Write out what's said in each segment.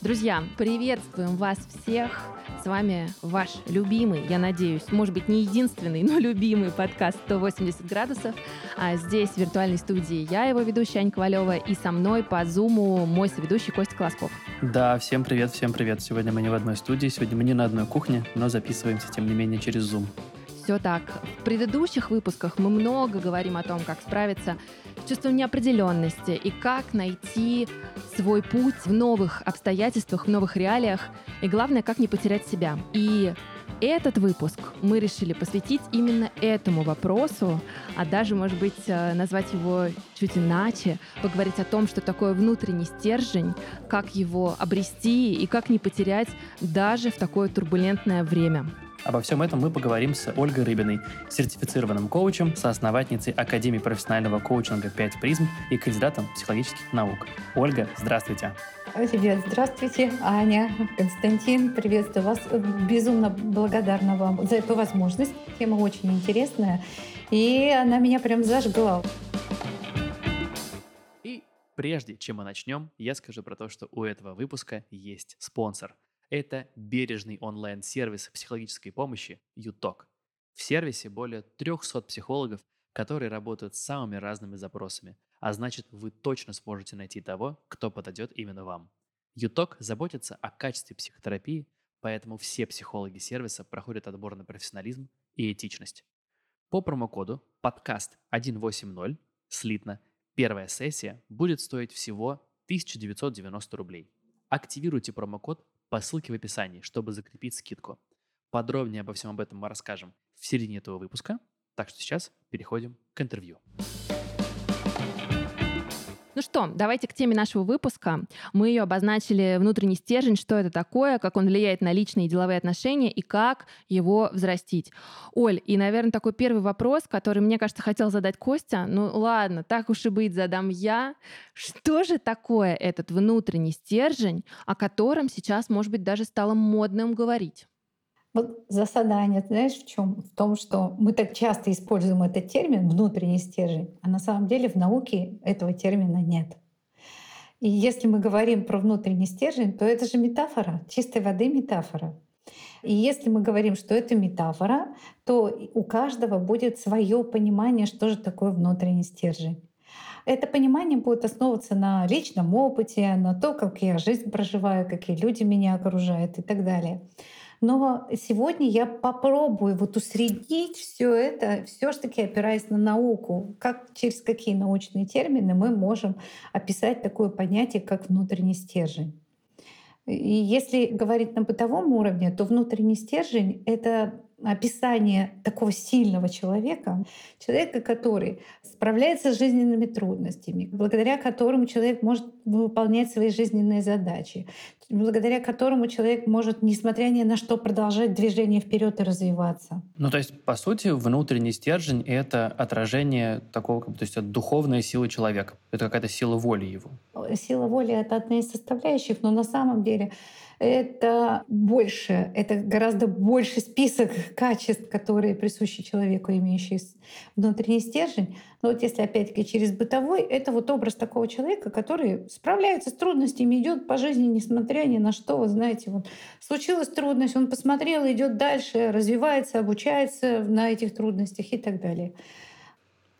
Друзья, приветствуем вас всех с вами ваш любимый, я надеюсь, может быть, не единственный, но любимый подкаст «180 градусов». А здесь, в виртуальной студии, я, его ведущая Аня Ковалева, и со мной по зуму мой соведущий Костя Колосков. Да, всем привет, всем привет. Сегодня мы не в одной студии, сегодня мы не на одной кухне, но записываемся, тем не менее, через Zoom. Все так. В предыдущих выпусках мы много говорим о том, как справиться с чувством неопределенности и как найти свой путь в новых обстоятельствах, в новых реалиях, и главное, как не потерять себя. И этот выпуск мы решили посвятить именно этому вопросу, а даже, может быть, э, назвать его чуть иначе, поговорить о том, что такое внутренний стержень, как его обрести и как не потерять даже в такое турбулентное время. Обо всем этом мы поговорим с Ольгой Рыбиной, сертифицированным коучем, соосновательницей Академии профессионального коучинга 5 призм и кандидатом психологических наук. Ольга, здравствуйте. Привет, здравствуйте, Аня, Константин, приветствую вас. Безумно благодарна вам за эту возможность. Тема очень интересная, и она меня прям зажгла. И прежде чем мы начнем, я скажу про то, что у этого выпуска есть спонсор – это бережный онлайн-сервис психологической помощи «Юток». В сервисе более 300 психологов, которые работают с самыми разными запросами, а значит вы точно сможете найти того, кто подойдет именно вам. Юток заботится о качестве психотерапии, поэтому все психологи сервиса проходят отбор на профессионализм и этичность. По промокоду подкаст 180 слитно первая сессия будет стоить всего 1990 рублей. Активируйте промокод по ссылке в описании, чтобы закрепить скидку. Подробнее обо всем об этом мы расскажем в середине этого выпуска, так что сейчас переходим к интервью. Ну что, давайте к теме нашего выпуска. Мы ее обозначили внутренний стержень, что это такое, как он влияет на личные и деловые отношения и как его взрастить. Оль, и, наверное, такой первый вопрос, который, мне кажется, хотел задать Костя. Ну ладно, так уж и быть, задам я. Что же такое этот внутренний стержень, о котором сейчас, может быть, даже стало модным говорить? Вот засада, знаешь, в чем? В том, что мы так часто используем этот термин внутренний стержень, а на самом деле в науке этого термина нет. И если мы говорим про внутренний стержень, то это же метафора, чистой воды метафора. И если мы говорим, что это метафора, то у каждого будет свое понимание, что же такое внутренний стержень. Это понимание будет основываться на личном опыте, на то, как я жизнь проживаю, какие люди меня окружают и так далее. Но сегодня я попробую вот усреднить все это, все ж таки опираясь на науку, как через какие научные термины мы можем описать такое понятие, как внутренний стержень. И если говорить на бытовом уровне, то внутренний стержень — это описание такого сильного человека, человека, который справляется с жизненными трудностями, благодаря которому человек может выполнять свои жизненные задачи, благодаря которому человек может, несмотря ни на что, продолжать движение вперед и развиваться. Ну, то есть, по сути, внутренний стержень — это отражение такого, то есть, это духовная сила человека. Это какая-то сила воли его. Сила воли — это одна из составляющих, но на самом деле это больше, это гораздо больше список качеств, которые присущи человеку, имеющий внутренний стержень. Но вот если опять-таки через бытовой, это вот образ такого человека, который справляется с трудностями, идет по жизни, несмотря ни на что. Вы знаете, вот случилась трудность, он посмотрел, идет дальше, развивается, обучается на этих трудностях и так далее.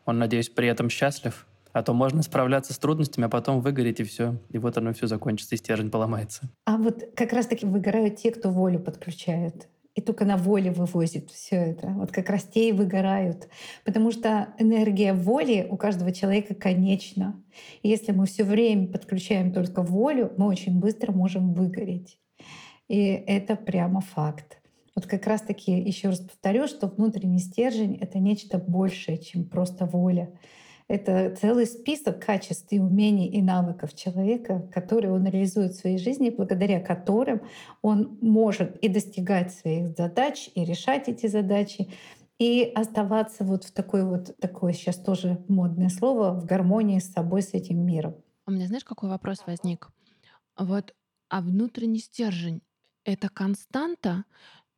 Он, надеюсь, при этом счастлив? А то можно справляться с трудностями, а потом выгореть и все. И вот оно все закончится, и стержень поломается. А вот как раз-таки выгорают те, кто волю подключает. И только на воле вывозит все это. Вот как раз выгорают. Потому что энергия воли у каждого человека конечна. И если мы все время подключаем только волю, мы очень быстро можем выгореть. И это прямо факт. Вот как раз-таки еще раз повторю, что внутренний стержень — это нечто большее, чем просто воля. Это целый список качеств и умений и навыков человека, которые он реализует в своей жизни, благодаря которым он может и достигать своих задач, и решать эти задачи, и оставаться вот в такой вот, такое сейчас тоже модное слово, в гармонии с собой, с этим миром. У меня знаешь, какой вопрос возник? Вот, а внутренний стержень — это константа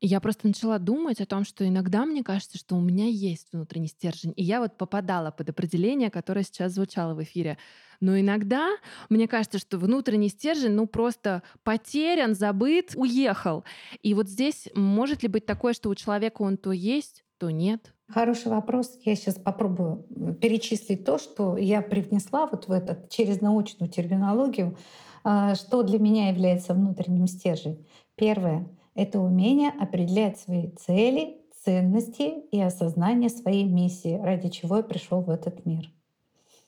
Я просто начала думать о том, что иногда мне кажется, что у меня есть внутренний стержень. И я вот попадала под определение, которое сейчас звучало в эфире. Но иногда мне кажется, что внутренний стержень, ну просто потерян, забыт, уехал. И вот здесь может ли быть такое, что у человека он то есть, то нет? Хороший вопрос. Я сейчас попробую перечислить то, что я привнесла вот в этот через научную терминологию, а, что для меня является внутренним стержнем. Первое это умение определять свои цели, ценности и осознание своей миссии, ради чего я пришел в этот мир.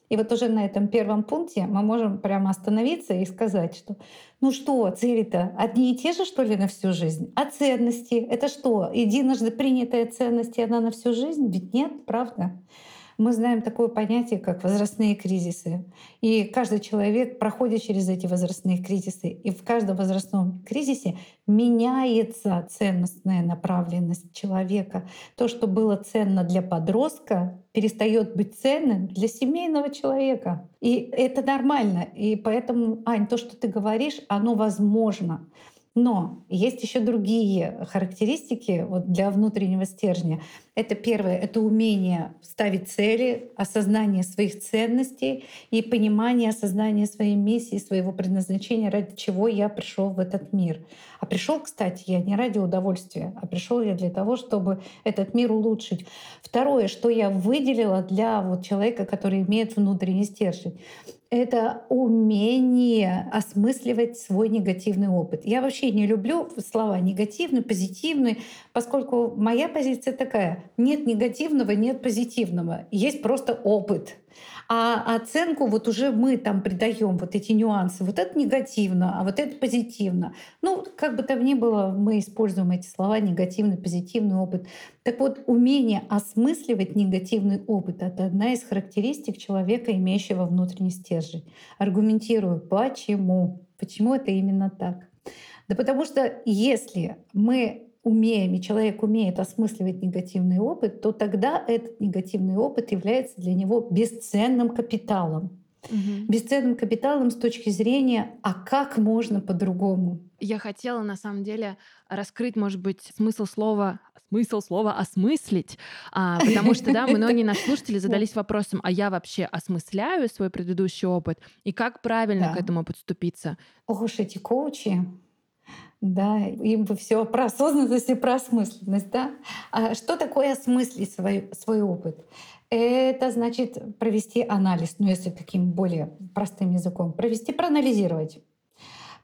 И вот уже на этом первом пункте мы можем прямо остановиться и сказать, что ну что, цели-то одни и те же, что ли, на всю жизнь? А ценности — это что, единожды принятая ценность, и она на всю жизнь? Ведь нет, правда? Мы знаем такое понятие, как возрастные кризисы. И каждый человек проходит через эти возрастные кризисы. И в каждом возрастном кризисе меняется ценностная направленность человека. То, что было ценно для подростка, перестает быть ценным для семейного человека. И это нормально. И поэтому, Ань, то, что ты говоришь, оно возможно. Но есть еще другие характеристики вот для внутреннего стержня. Это первое, это умение ставить цели, осознание своих ценностей и понимание осознание своей миссии, своего предназначения, ради чего я пришел в этот мир. А пришел, кстати, я не ради удовольствия, а пришел я для того, чтобы этот мир улучшить. Второе, что я выделила для вот человека, который имеет внутренний стержень, это умение осмысливать свой негативный опыт. Я вообще не люблю слова негативный, позитивный, поскольку моя позиция такая. Нет негативного, нет позитивного. Есть просто опыт. А оценку вот уже мы там придаем вот эти нюансы. Вот это негативно, а вот это позитивно. Ну, как бы там ни было, мы используем эти слова негативный, позитивный опыт. Так вот, умение осмысливать негативный опыт — это одна из характеристик человека, имеющего внутренний стержень. Аргументирую, почему. Почему это именно так? Да потому что если мы умеем, и человек умеет осмысливать негативный опыт, то тогда этот негативный опыт является для него бесценным капиталом. Угу. Бесценным капиталом с точки зрения, а как можно по-другому? Я хотела на самом деле раскрыть, может быть, смысл слова смысл слова осмыслить, а, потому что, да, многие наши слушатели задались вопросом, а я вообще осмысляю свой предыдущий опыт и как правильно к этому подступиться? Ох уж эти коучи, да, им бы все про осознанность и про осмысленность, да. А что такое осмыслить свой, свой опыт? Это значит провести анализ, ну если таким более простым языком, провести, проанализировать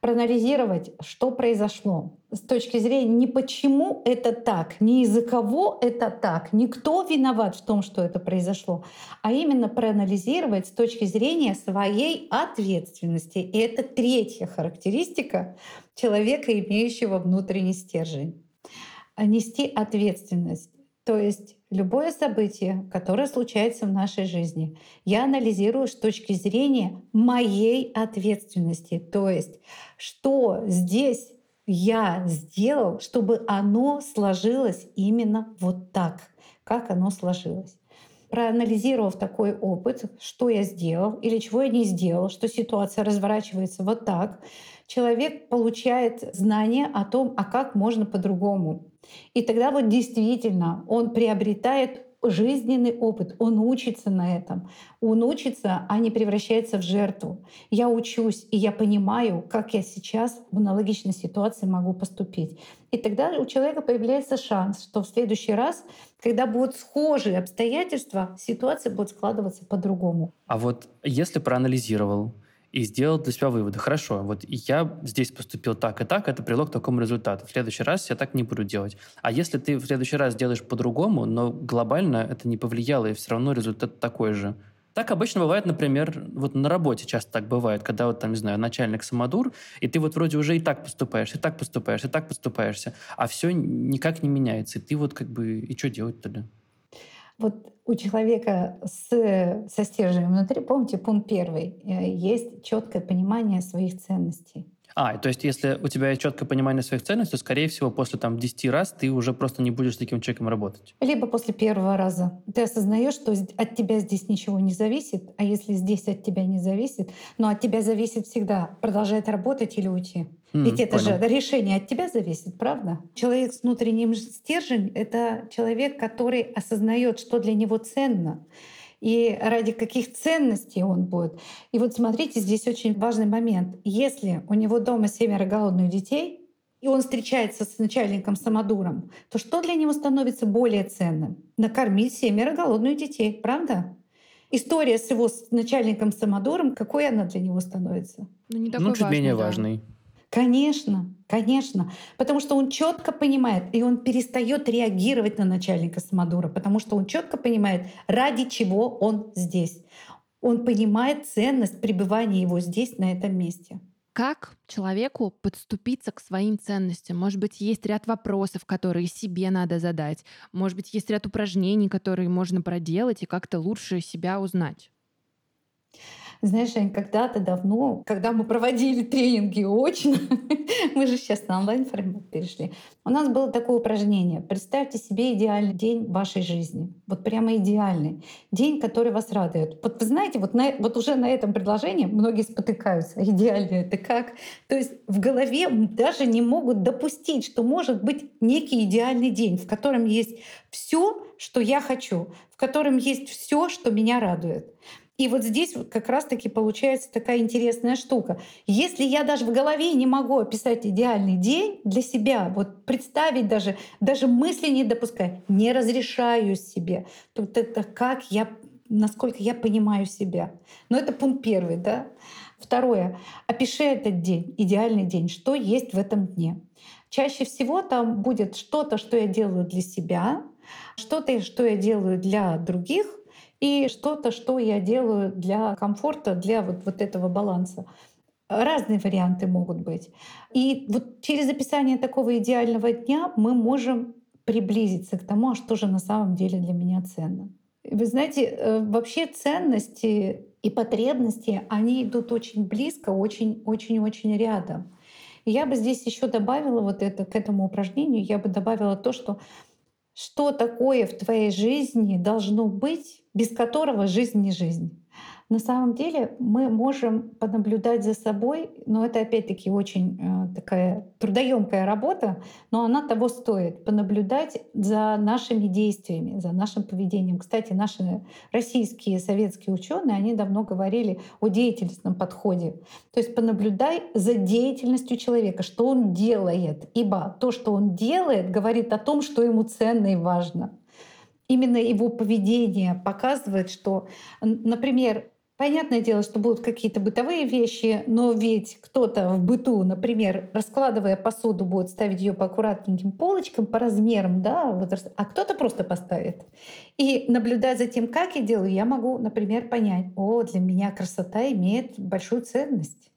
проанализировать, что произошло с точки зрения не почему это так, не из-за кого это так, не кто виноват в том, что это произошло, а именно проанализировать с точки зрения своей ответственности. И это третья характеристика человека, имеющего внутренний стержень. Нести ответственность. То есть любое событие, которое случается в нашей жизни, я анализирую с точки зрения моей ответственности. То есть, что здесь я сделал, чтобы оно сложилось именно вот так, как оно сложилось. Проанализировав такой опыт, что я сделал или чего я не сделал, что ситуация разворачивается вот так, человек получает знание о том, а как можно по-другому. И тогда вот действительно он приобретает жизненный опыт, он учится на этом. Он учится, а не превращается в жертву. Я учусь, и я понимаю, как я сейчас в аналогичной ситуации могу поступить. И тогда у человека появляется шанс, что в следующий раз, когда будут схожие обстоятельства, ситуация будет складываться по-другому. А вот если проанализировал, и сделал для себя выводы. Хорошо, вот я здесь поступил так и так, это привело к такому результату. В следующий раз я так не буду делать. А если ты в следующий раз делаешь по-другому, но глобально это не повлияло, и все равно результат такой же, так обычно бывает, например, вот на работе часто так бывает, когда вот там, не знаю, начальник самодур, и ты вот вроде уже и так поступаешь, и так поступаешь, и так поступаешься, а все никак не меняется, и ты вот как бы, и что делать тогда? Вот у человека с, со стержнем внутри, помните, пункт первый, э, есть четкое понимание своих ценностей. А, то есть если у тебя есть четкое понимание своих ценностей, то, скорее всего, после там 10 раз ты уже просто не будешь с таким человеком работать. Либо после первого раза. Ты осознаешь, что от тебя здесь ничего не зависит, а если здесь от тебя не зависит, но от тебя зависит всегда продолжать работать или уйти. Ведь это понял. же решение от тебя зависит, правда? Человек с внутренним стержень — это человек, который осознает, что для него ценно и ради каких ценностей он будет. И вот смотрите, здесь очень важный момент. Если у него дома семеро голодных детей, и он встречается с начальником самодуром, то что для него становится более ценным? Накормить семеро голодных детей, правда? История с его начальником самодуром, какой она для него становится? Ну, не такой ну чуть важный, менее да. важный. Конечно, конечно. Потому что он четко понимает, и он перестает реагировать на начальника самодура, потому что он четко понимает, ради чего он здесь. Он понимает ценность пребывания его здесь, на этом месте. Как человеку подступиться к своим ценностям? Может быть, есть ряд вопросов, которые себе надо задать. Может быть, есть ряд упражнений, которые можно проделать и как-то лучше себя узнать. Знаешь, когда-то давно, когда мы проводили тренинги очно, мы же сейчас на онлайн-формат перешли, у нас было такое упражнение. Представьте себе идеальный день вашей жизни. Вот прямо идеальный. День, который вас радует. Вот вы знаете, вот, на, вот уже на этом предложении многие спотыкаются. Идеальный это как? То есть в голове даже не могут допустить, что может быть некий идеальный день, в котором есть все, что я хочу, в котором есть все, что меня радует. И вот здесь как раз-таки получается такая интересная штука. Если я даже в голове не могу описать идеальный день для себя, вот представить даже, даже мысли не допускать, не разрешаю себе, то это как я, насколько я понимаю себя. Но это пункт первый, да. Второе. Опиши этот день, идеальный день, что есть в этом дне. Чаще всего там будет что-то, что я делаю для себя, что-то, что я делаю для других, и что-то, что я делаю для комфорта, для вот, вот этого баланса. Разные варианты могут быть. И вот через описание такого идеального дня мы можем приблизиться к тому, а что же на самом деле для меня ценно. Вы знаете, э, вообще ценности и потребности, они идут очень близко, очень-очень-очень рядом. Я бы здесь еще добавила вот это к этому упражнению, я бы добавила то, что что такое в твоей жизни должно быть, без которого жизнь не жизнь. На самом деле мы можем понаблюдать за собой, но это опять-таки очень э, такая трудоемкая работа, но она того стоит, понаблюдать за нашими действиями, за нашим поведением. Кстати, наши российские советские ученые, они давно говорили о деятельностном подходе. То есть понаблюдай за деятельностью человека, что он делает, ибо то, что он делает, говорит о том, что ему ценно и важно именно его поведение показывает, что, например, Понятное дело, что будут какие-то бытовые вещи, но ведь кто-то в быту, например, раскладывая посуду, будет ставить ее по аккуратненьким полочкам, по размерам, да, а кто-то просто поставит. И наблюдая за тем, как я делаю, я могу, например, понять, о, для меня красота имеет большую ценность.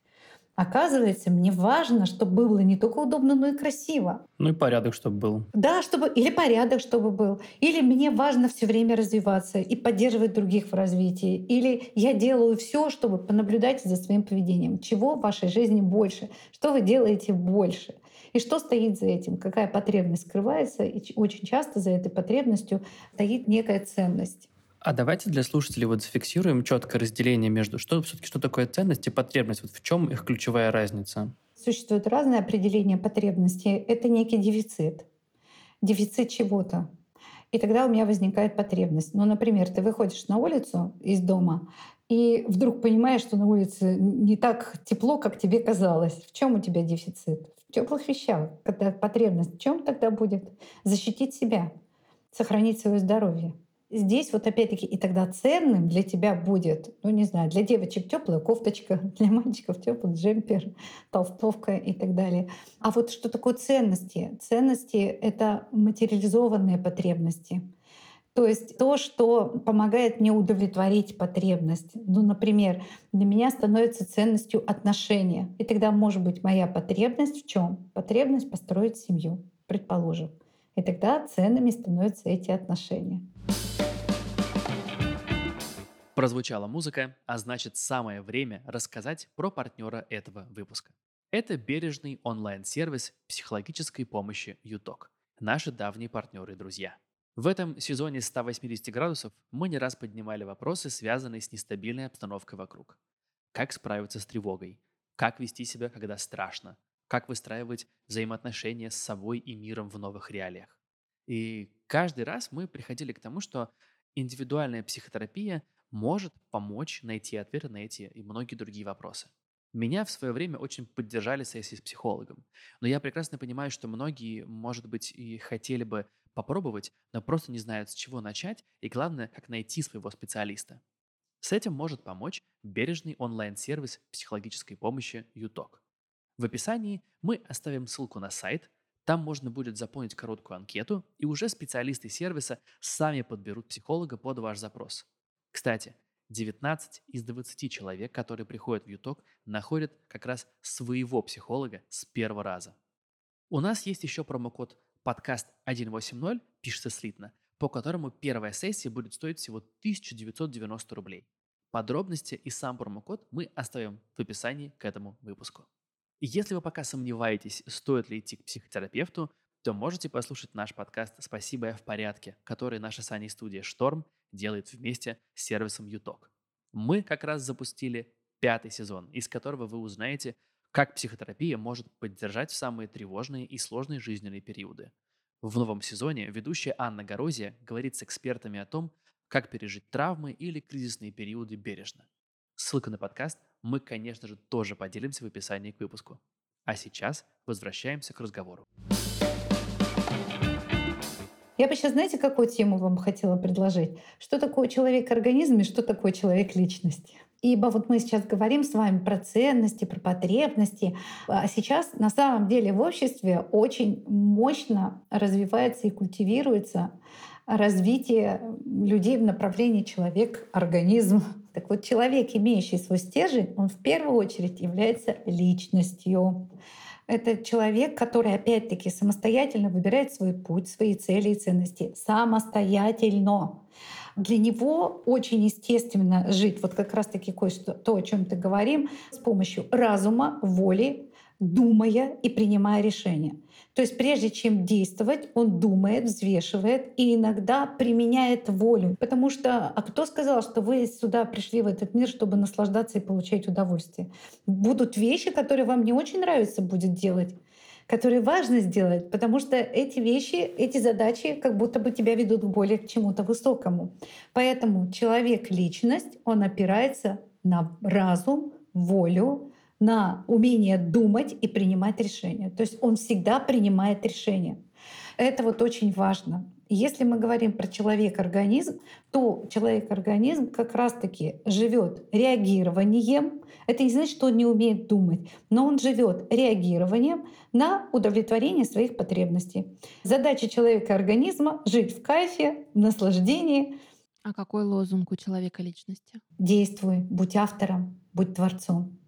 Оказывается, мне важно, чтобы было не только удобно, но и красиво. Ну и порядок, чтобы был. Да, чтобы или порядок, чтобы был. Или мне важно все время развиваться и поддерживать других в развитии. Или я делаю все, чтобы понаблюдать за своим поведением. Чего в вашей жизни больше? Что вы делаете больше? И что стоит за этим? Какая потребность скрывается? И очень часто за этой потребностью стоит некая ценность. А давайте для слушателей вот зафиксируем четкое разделение между что все-таки что такое ценность и потребность. Вот в чем их ключевая разница? Существует разное определение потребности. Это некий дефицит. Дефицит чего-то. И тогда у меня возникает потребность. Ну, например, ты выходишь на улицу из дома, и вдруг понимаешь, что на улице не так тепло, как тебе казалось. В чем у тебя дефицит? В теплых вещах. Когда потребность в чем тогда будет? Защитить себя, сохранить свое здоровье здесь вот опять-таки и тогда ценным для тебя будет, ну не знаю, для девочек теплая кофточка, для мальчиков теплый джемпер, толстовка и так далее. А вот что такое ценности? Ценности — это материализованные потребности. То есть то, что помогает мне удовлетворить потребность. Ну, например, для меня становится ценностью отношения. И тогда может быть моя потребность в чем? Потребность построить семью, предположим. И тогда ценными становятся эти отношения. Прозвучала музыка, а значит самое время рассказать про партнера этого выпуска. Это бережный онлайн-сервис психологической помощи ЮТОК. Наши давние партнеры и друзья. В этом сезоне 180 градусов мы не раз поднимали вопросы, связанные с нестабильной обстановкой вокруг. Как справиться с тревогой? Как вести себя, когда страшно? Как выстраивать взаимоотношения с собой и миром в новых реалиях. И каждый раз мы приходили к тому, что индивидуальная психотерапия может помочь найти ответы на эти и многие другие вопросы. Меня в свое время очень поддержали сессии с психологом. Но я прекрасно понимаю, что многие, может быть, и хотели бы попробовать, но просто не знают, с чего начать и, главное, как найти своего специалиста. С этим может помочь бережный онлайн-сервис психологической помощи ЮТОК. В описании мы оставим ссылку на сайт, там можно будет заполнить короткую анкету, и уже специалисты сервиса сами подберут психолога под ваш запрос. Кстати, 19 из 20 человек, которые приходят в ЮТОК, находят как раз своего психолога с первого раза. У нас есть еще промокод подкаст 180, пишется слитно, по которому первая сессия будет стоить всего 1990 рублей. Подробности и сам промокод мы оставим в описании к этому выпуску. Если вы пока сомневаетесь, стоит ли идти к психотерапевту, то можете послушать наш подкаст «Спасибо, я в порядке», который наша с Аней студия «Шторм» делает вместе с сервисом «Юток». Мы как раз запустили пятый сезон, из которого вы узнаете, как психотерапия может поддержать в самые тревожные и сложные жизненные периоды. В новом сезоне ведущая Анна Горозия говорит с экспертами о том, как пережить травмы или кризисные периоды бережно. Ссылка на подкаст мы, конечно же, тоже поделимся в описании к выпуску. А сейчас возвращаемся к разговору. Я бы сейчас, знаете, какую тему вам хотела предложить? Что такое человек-организм и что такое человек-личность? Ибо вот мы сейчас говорим с вами про ценности, про потребности. А сейчас на самом деле в обществе очень мощно развивается и культивируется развитие людей в направлении человек-организм. Так вот, человек, имеющий свой стержень, он в первую очередь является личностью. Это человек, который опять-таки самостоятельно выбирает свой путь, свои цели и ценности. Самостоятельно. Для него очень естественно жить вот как раз-таки то, о чем ты говорим, с помощью разума, воли, думая и принимая решения. То есть прежде чем действовать, он думает, взвешивает и иногда применяет волю. Потому что, а кто сказал, что вы сюда пришли в этот мир, чтобы наслаждаться и получать удовольствие? Будут вещи, которые вам не очень нравится будет делать которые важно сделать, потому что эти вещи, эти задачи как будто бы тебя ведут более к чему-то высокому. Поэтому человек-личность, он опирается на разум, волю, на умение думать и принимать решения. То есть он всегда принимает решения. Это вот очень важно. Если мы говорим про человек-организм, то человек-организм как раз-таки живет реагированием. Это не значит, что он не умеет думать, но он живет реагированием на удовлетворение своих потребностей. Задача человека-организма — жить в кайфе, в наслаждении. А какой лозунг у человека личности? Действуй, будь автором, будь творцом.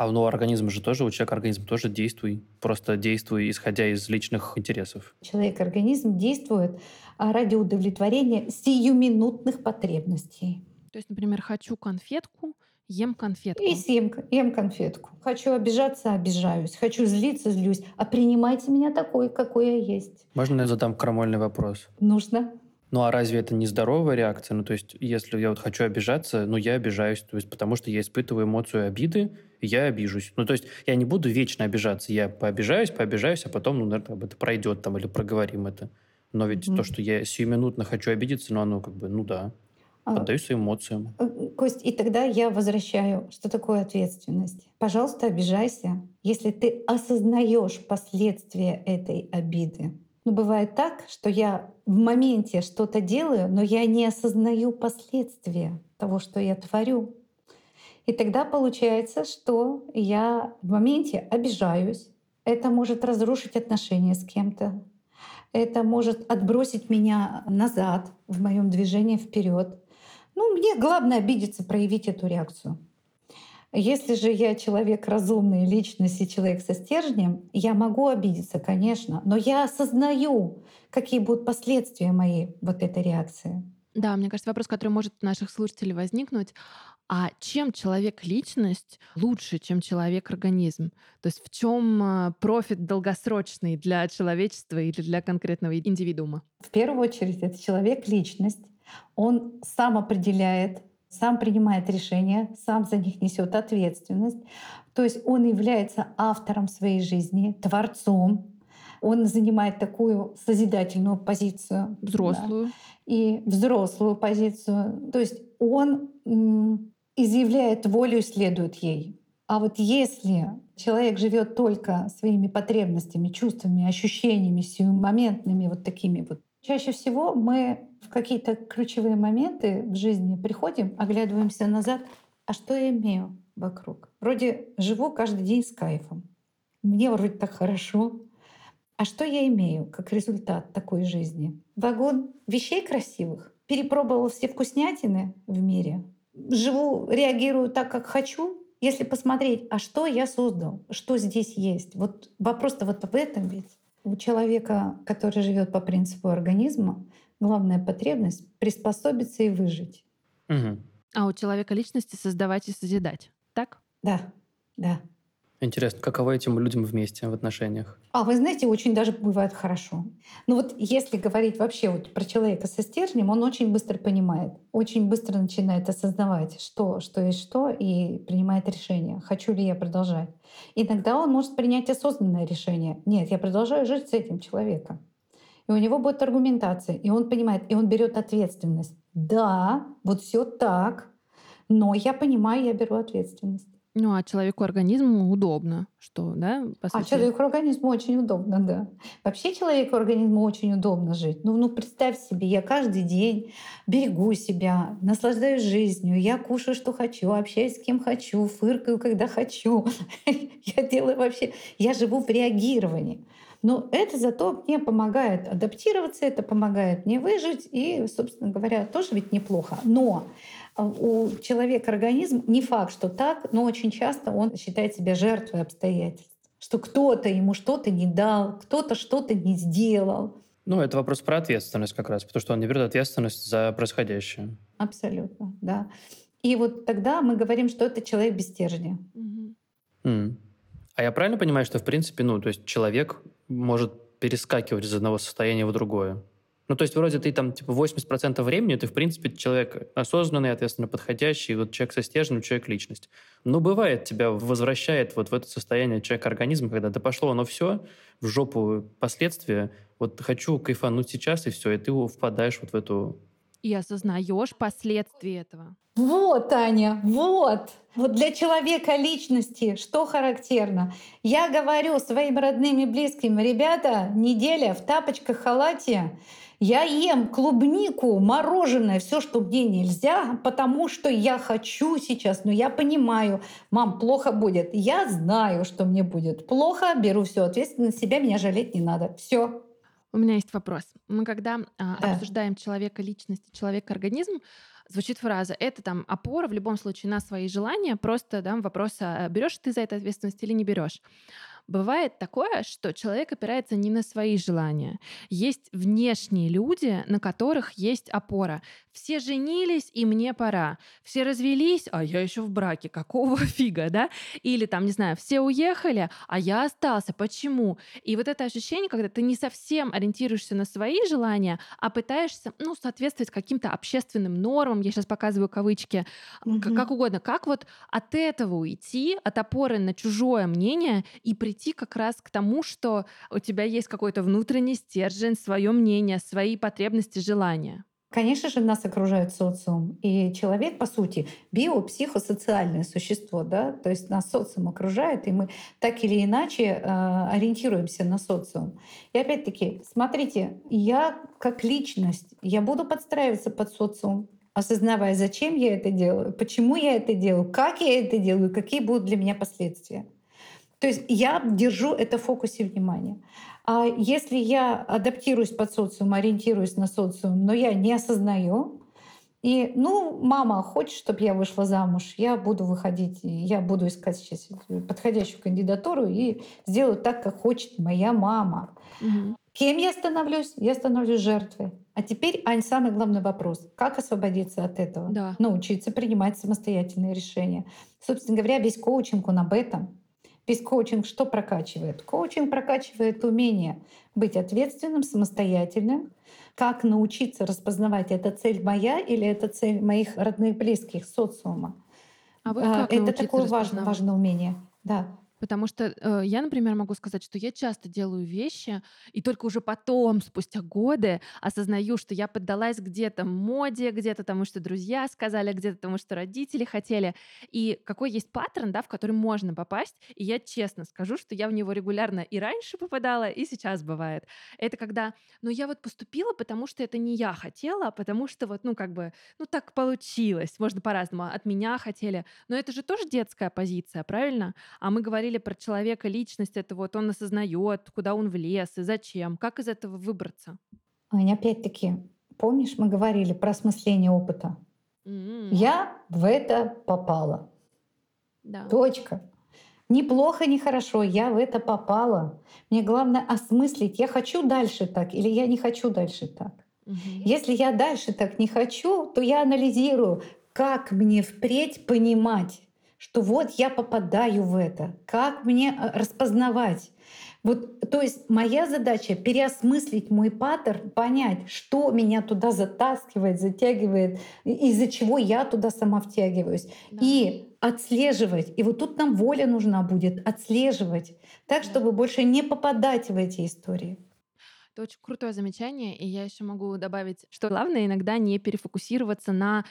А ну, организм же тоже, у человека организм тоже действуй. Просто действуй, исходя из личных интересов. Человек-организм действует а, ради удовлетворения сиюминутных потребностей. То есть, например, хочу конфетку, ем конфетку. И съем, ем конфетку. Хочу обижаться, обижаюсь. Хочу злиться, злюсь. А принимайте меня такой, какой я есть. Можно я задам крамольный вопрос? Нужно. Ну а разве это не здоровая реакция? Ну то есть, если я вот хочу обижаться, ну я обижаюсь, то есть потому что я испытываю эмоцию обиды, я обижусь. Ну то есть я не буду вечно обижаться, я пообижаюсь, пообижаюсь, а потом, ну, наверное, это пройдет там или проговорим это. Но ведь mm-hmm. то, что я сиюминутно хочу обидеться, ну оно как бы, ну да, а, поддаюсь эмоциям. Э, Кость, и тогда я возвращаю, что такое ответственность. Пожалуйста, обижайся, если ты осознаешь последствия этой обиды. Но бывает так, что я в моменте что-то делаю, но я не осознаю последствия того, что я творю. И тогда получается, что я в моменте обижаюсь. Это может разрушить отношения с кем-то. Это может отбросить меня назад в моем движении вперед. Ну, мне главное обидеться, проявить эту реакцию. Если же я человек разумный, личность и человек со стержнем, я могу обидеться, конечно, но я осознаю, какие будут последствия моей вот этой реакции. Да, мне кажется, вопрос, который может у наших слушателей возникнуть, а чем человек-личность лучше, чем человек-организм? То есть в чем а, профит долгосрочный для человечества или для конкретного индивидуума? В первую очередь, это человек-личность. Он сам определяет сам принимает решения, сам за них несет ответственность. То есть он является автором своей жизни, творцом. Он занимает такую созидательную позицию. Взрослую. Да, и взрослую позицию. То есть он изъявляет волю и следует ей. А вот если человек живет только своими потребностями, чувствами, ощущениями, моментными вот такими вот, чаще всего мы в какие-то ключевые моменты в жизни приходим, оглядываемся назад, а что я имею вокруг? Вроде живу каждый день с кайфом. Мне вроде так хорошо. А что я имею как результат такой жизни? Вагон вещей красивых. Перепробовала все вкуснятины в мире. Живу, реагирую так, как хочу. Если посмотреть, а что я создал, что здесь есть. Вот вопрос-то вот в этом ведь. У человека, который живет по принципу организма, главная потребность — приспособиться и выжить. Угу. А у человека личности создавать и созидать. Так? Да, да. Интересно, каково этим людям вместе в отношениях? А вы знаете, очень даже бывает хорошо. Ну вот если говорить вообще вот про человека со стержнем, он очень быстро понимает, очень быстро начинает осознавать, что, что есть что, и принимает решение, хочу ли я продолжать. Иногда он может принять осознанное решение. Нет, я продолжаю жить с этим человеком. И у него будет аргументация, и он понимает, и он берет ответственность. Да, вот все так, но я понимаю, я беру ответственность. Ну, а человеку организму удобно, что, да? А человеку организму очень удобно, да. Вообще человеку организму очень удобно жить. Ну, ну, представь себе, я каждый день берегу себя, наслаждаюсь жизнью, я кушаю, что хочу, общаюсь с кем хочу, фыркаю, когда хочу. Я делаю вообще... Я живу в реагировании. Но это зато мне помогает адаптироваться, это помогает мне выжить, и, собственно говоря, тоже ведь неплохо. Но у человека организм не факт, что так, но очень часто он считает себя жертвой обстоятельств, что кто-то ему что-то не дал, кто-то что-то не сделал. Ну, это вопрос про ответственность как раз, потому что он не берет ответственность за происходящее. Абсолютно, да. И вот тогда мы говорим, что это человек без стержня. Mm. Mm. А я правильно понимаю, что в принципе, ну, то есть человек может перескакивать из одного состояния в другое? Ну, то есть вроде ты там типа 80% времени ты, в принципе, человек осознанный, ответственно подходящий, вот человек со стержнем, человек-личность. Но бывает, тебя возвращает вот в это состояние человека-организма, когда да пошло оно все в жопу последствия, вот хочу кайфануть сейчас, и все, и ты впадаешь вот в эту... И осознаешь последствия этого. Вот, Аня, вот. Вот для человека личности что характерно? Я говорю своим родным и близким, ребята, неделя в тапочках, халате, я ем клубнику, мороженое, все, что мне нельзя, потому что я хочу сейчас, но я понимаю, мам, плохо будет. Я знаю, что мне будет плохо, беру всю ответственность на себя, меня жалеть не надо. Все. У меня есть вопрос. Мы когда а, да. обсуждаем человека личность, человека организм, звучит фраза «это там опора в любом случае на свои желания», просто да, вопрос, а берешь ты за это ответственность или не берешь. Бывает такое, что человек опирается не на свои желания. Есть внешние люди, на которых есть опора. Все женились, и мне пора. Все развелись, а я еще в браке. Какого фига, да? Или там, не знаю, все уехали, а я остался. Почему? И вот это ощущение, когда ты не совсем ориентируешься на свои желания, а пытаешься, ну, соответствовать каким-то общественным нормам, я сейчас показываю кавычки, угу. как угодно. Как вот от этого уйти, от опоры на чужое мнение и прийти прийти как раз к тому, что у тебя есть какой-то внутренний стержень, свое мнение, свои потребности, желания. Конечно же, нас окружает социум. И человек, по сути, биопсихосоциальное существо. Да? То есть нас социум окружает, и мы так или иначе э, ориентируемся на социум. И опять-таки, смотрите, я как личность, я буду подстраиваться под социум, осознавая, зачем я это делаю, почему я это делаю, как я это делаю, какие будут для меня последствия. То есть я держу это в фокусе внимания. А если я адаптируюсь под социум, ориентируюсь на социум, но я не осознаю, и, ну, мама хочет, чтобы я вышла замуж, я буду выходить, я буду искать сейчас подходящую кандидатуру и сделаю так, как хочет моя мама. Угу. Кем я становлюсь? Я становлюсь жертвой. А теперь, Ань, самый главный вопрос. Как освободиться от этого? Да. Научиться принимать самостоятельные решения. Собственно говоря, весь коучинг, он об этом. Весь коучинг что прокачивает? Коучинг прокачивает умение быть ответственным, самостоятельным, как научиться распознавать, это цель моя или это цель моих родных, близких, социума. А вот как это такое важное, важное умение. Да. Потому что э, я, например, могу сказать, что я часто делаю вещи, и только уже потом, спустя годы, осознаю, что я поддалась где-то моде, где-то тому, что друзья сказали, где-то тому, что родители хотели. И какой есть паттерн, да, в который можно попасть. И я честно скажу, что я в него регулярно и раньше попадала, и сейчас бывает. Это когда, ну я вот поступила, потому что это не я хотела, а потому что вот, ну как бы, ну так получилось. Можно по-разному. От меня хотели. Но это же тоже детская позиция, правильно? А мы говорили говорили про человека, личность, это вот он осознает, куда он влез и зачем. Как из этого выбраться? Аня, опять-таки, помнишь, мы говорили про осмысление опыта? Mm-hmm. Я в это попала. Да. Точка. Ни плохо, ни хорошо, я в это попала. Мне главное осмыслить, я хочу дальше так или я не хочу дальше так. Угу. Если я дальше так не хочу, то я анализирую, как мне впредь понимать, что вот я попадаю в это, как мне э, распознавать. Вот, то есть моя задача переосмыслить мой паттерн, понять, что меня туда затаскивает, затягивает, из-за чего я туда сама втягиваюсь. Да. И отслеживать. И вот тут нам воля нужна будет отслеживать, так, чтобы больше не попадать в эти истории. Это очень крутое замечание, и я еще могу добавить, что главное иногда не перефокусироваться на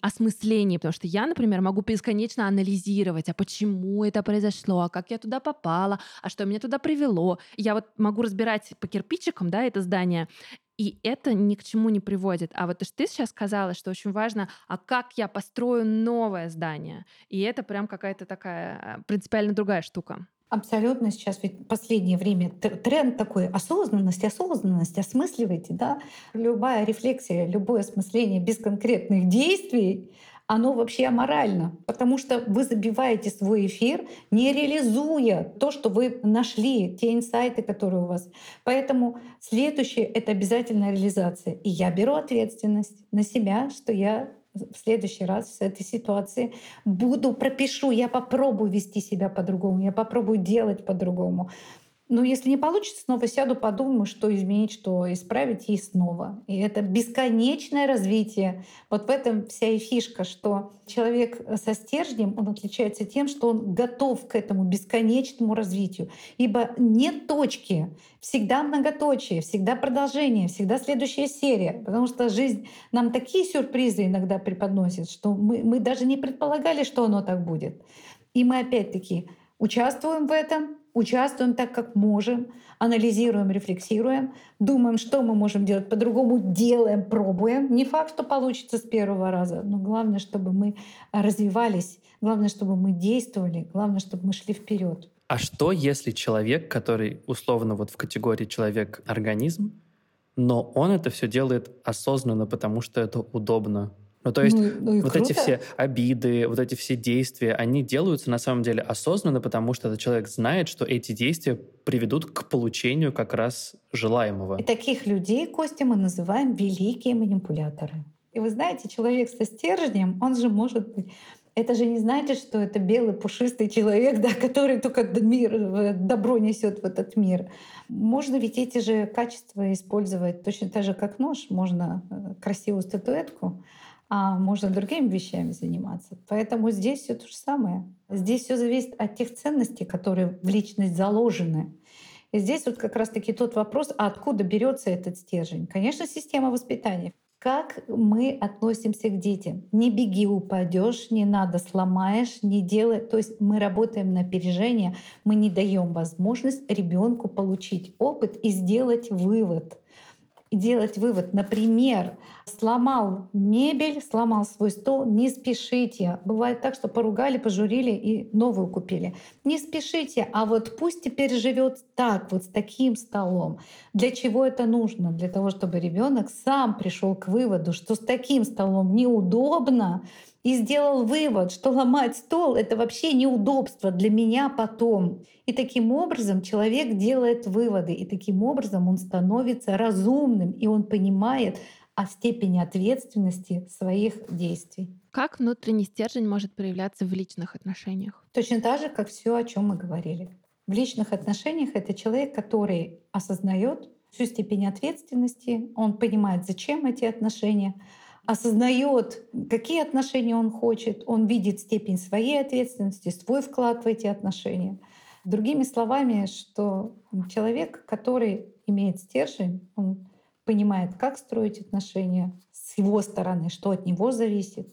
осмыслении, потому что я, например, могу бесконечно анализировать, а почему это произошло, а как я туда попала, а что меня туда привело. Я вот могу разбирать по кирпичикам, да, это здание, и это ни к чему не приводит. А вот то, что ты сейчас сказала, что очень важно, а как я построю новое здание. И это прям какая-то такая э, принципиально другая штука. Абсолютно сейчас ведь последнее время тренд такой осознанность, осознанность, осмысливайте, да. Любая рефлексия, любое осмысление без конкретных действий, оно вообще аморально, потому что вы забиваете свой эфир, не реализуя то, что вы нашли, те инсайты, которые у вас. Поэтому следующее — это обязательная реализация. И я беру ответственность на себя, что я в следующий раз с этой ситуации буду, пропишу, я попробую вести себя по-другому, я попробую делать по-другому. Но если не получится, снова сяду, подумаю, что изменить, что исправить, и снова. И это бесконечное развитие. Вот в этом вся и фишка, что человек со стержнем, он отличается тем, что он готов к этому бесконечному развитию. Ибо нет точки, всегда многоточие, всегда продолжение, всегда следующая серия. Потому что жизнь нам такие сюрпризы иногда преподносит, что мы, мы даже не предполагали, что оно так будет. И мы опять-таки участвуем в этом, участвуем так, как можем, анализируем, рефлексируем, думаем, что мы можем делать по-другому, делаем, пробуем. Не факт, что получится с первого раза, но главное, чтобы мы развивались, главное, чтобы мы действовали, главное, чтобы мы шли вперед. А что, если человек, который условно вот в категории человек-организм, но он это все делает осознанно, потому что это удобно, ну, то есть ну, ну вот круто. эти все обиды, вот эти все действия, они делаются на самом деле осознанно, потому что этот человек знает, что эти действия приведут к получению как раз желаемого. И таких людей, Костя, мы называем великие манипуляторы. И вы знаете, человек со стержнем, он же может быть это же не значит, что это белый пушистый человек, да, который только мир, добро несет в этот мир. Можно ведь эти же качества использовать точно так же, как нож. Можно э, красивую статуэтку а можно другими вещами заниматься. Поэтому здесь все то же самое. Здесь все зависит от тех ценностей, которые в личность заложены. И здесь вот как раз-таки тот вопрос, а откуда берется этот стержень? Конечно, система воспитания. Как мы относимся к детям? Не беги, упадешь, не надо, сломаешь, не делай. То есть мы работаем на опережение, мы не даем возможность ребенку получить опыт и сделать вывод и делать вывод. Например, сломал мебель, сломал свой стол, не спешите. Бывает так, что поругали, пожурили и новую купили. Не спешите, а вот пусть теперь живет так, вот с таким столом. Для чего это нужно? Для того, чтобы ребенок сам пришел к выводу, что с таким столом неудобно, и сделал вывод, что ломать стол — это вообще неудобство для меня потом. И таким образом человек делает выводы, и таким образом он становится разумным, и он понимает о степени ответственности своих действий. Как внутренний стержень может проявляться в личных отношениях? Точно так же, как все, о чем мы говорили. В личных отношениях это человек, который осознает, всю степень ответственности, он понимает, зачем эти отношения, осознает, какие отношения он хочет, он видит степень своей ответственности, свой вклад в эти отношения. Другими словами, что человек, который имеет стержень, он понимает, как строить отношения с его стороны, что от него зависит.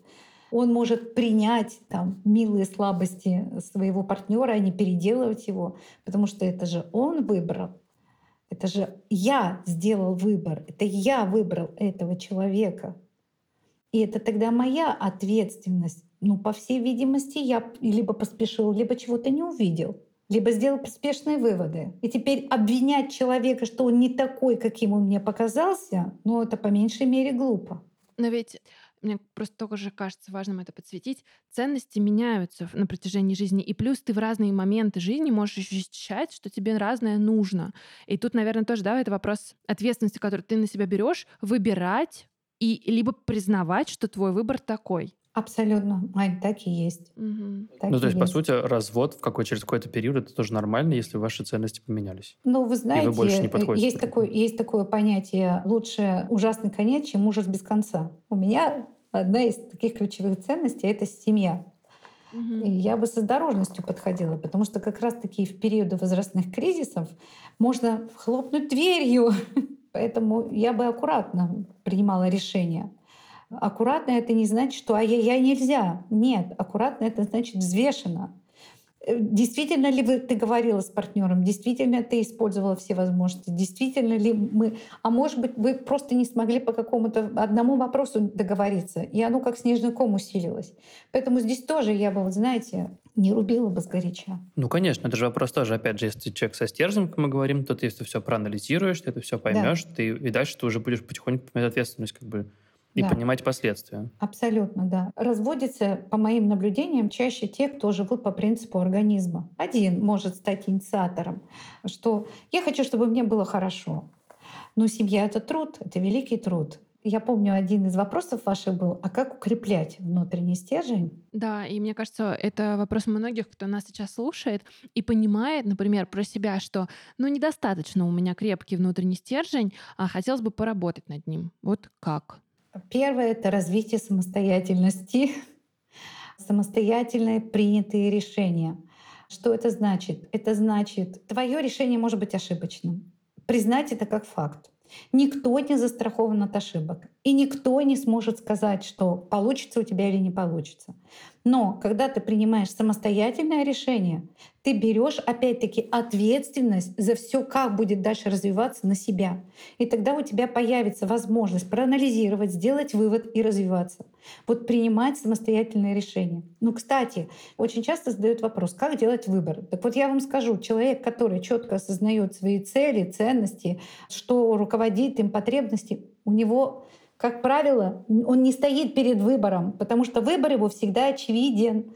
Он может принять там милые слабости своего партнера, а не переделывать его, потому что это же он выбрал. Это же я сделал выбор. Это я выбрал этого человека. И это тогда моя ответственность. Ну, по всей видимости, я либо поспешил, либо чего-то не увидел, либо сделал поспешные выводы. И теперь обвинять человека, что он не такой, каким он мне показался, ну, это по меньшей мере глупо. Но ведь мне просто только же кажется важным это подсветить. Ценности меняются на протяжении жизни. И плюс ты в разные моменты жизни можешь ощущать, что тебе разное нужно. И тут, наверное, тоже, да, это вопрос ответственности, которую ты на себя берешь, выбирать и либо признавать, что твой выбор такой. Абсолютно, Ань, так и есть. Угу. Так ну, то и есть, по сути, развод в какой, через какой-то период это тоже нормально, если ваши ценности поменялись. Ну, вы знаете, больше не подходите есть, такое, есть такое понятие «лучше ужасный конец, чем ужас без конца». У меня одна из таких ключевых ценностей — это семья. И я бы с осторожностью подходила, потому что как раз-таки в периоды возрастных кризисов можно хлопнуть дверью. Поэтому я бы аккуратно принимала решения. Аккуратно это не значит, что ай-яй-яй нельзя. Нет, аккуратно это значит взвешенно. Э, Действительно ли вы, ты говорила с партнером, действительно ты использовала все возможности, действительно ли мы, а может быть вы просто не смогли по какому-то одному вопросу договориться, и оно как снежный ком усилилось. Поэтому здесь тоже я бы, вот знаете, не рубила бы сгоряча. Ну, конечно, это же вопрос тоже, опять же, если человек со стержнем, как мы говорим, то ты если все проанализируешь, ты это все поймешь, ты, и дальше ты уже будешь потихоньку понимать ответственность как бы и Да. понимать последствия. Абсолютно, да. Разводятся, по моим наблюдениям, чаще те, кто живут по принципу организма. Один может стать инициатором, что я хочу, чтобы мне было хорошо. Но семья — это труд, это великий труд. Я помню, один из вопросов ваших был, а как укреплять внутренний стержень? Да, и мне кажется, это вопрос многих, кто нас сейчас слушает и понимает, например, про себя, что ну недостаточно у меня крепкий внутренний стержень, а хотелось бы поработать над ним. Вот как? Первое — это развитие самостоятельности, самостоятельные принятые решения. Что это значит? Это значит, твое решение может быть ошибочным. Признать это как факт. Никто не застрахован от ошибок. И никто не сможет сказать, что получится у тебя или не получится. Но когда ты принимаешь самостоятельное решение, ты берешь опять-таки ответственность за все, как будет дальше развиваться на себя. И тогда у тебя появится возможность проанализировать, сделать вывод и развиваться. Вот принимать самостоятельное решение. Ну, кстати, очень часто задают вопрос, как делать выбор. Так вот я вам скажу, человек, который четко осознает свои цели, ценности, что руководит им потребности, у него как правило, он не стоит перед выбором, потому что выбор его всегда очевиден.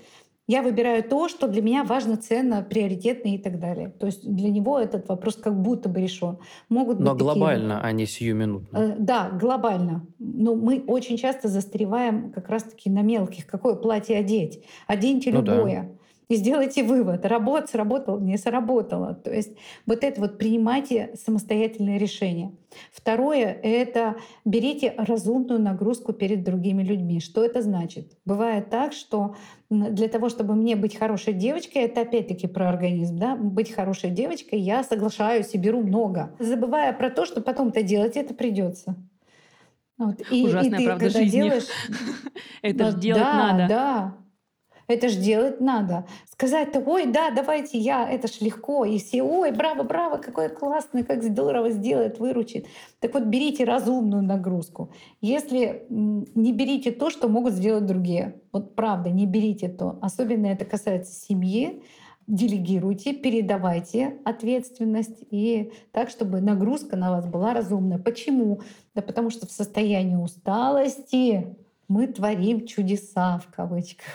Я выбираю то, что для меня важно, ценно, приоритетно и так далее. То есть для него этот вопрос как будто бы решен. Могут Но быть такие глобально, а не сиюминутно. Э, Да, глобально. Но мы очень часто застреваем как раз-таки на мелких. Какое платье одеть? Оденьте Ну да. И сделайте вывод, работа сработала, не сработала. То есть вот это вот принимайте самостоятельное решение. Второе — это берите разумную нагрузку перед другими людьми. Что это значит? Бывает так, что для того, чтобы мне быть хорошей девочкой, это опять-таки про организм, да, быть хорошей девочкой, я соглашаюсь и беру много, забывая про то, что потом-то делать это придется. Вот. И, и Ужасная ты, правда когда жизни. делаешь, Это да, делать да, надо. Да, это ж делать надо. Сказать-то, ой, да, давайте я, это ж легко. И все, ой, браво, браво, какое классное, как здорово сделает, выручит. Так вот, берите разумную нагрузку. Если не берите то, что могут сделать другие, вот правда, не берите то. Особенно это касается семьи, делегируйте, передавайте ответственность и так, чтобы нагрузка на вас была разумная. Почему? Да потому что в состоянии усталости мы творим чудеса в кавычках.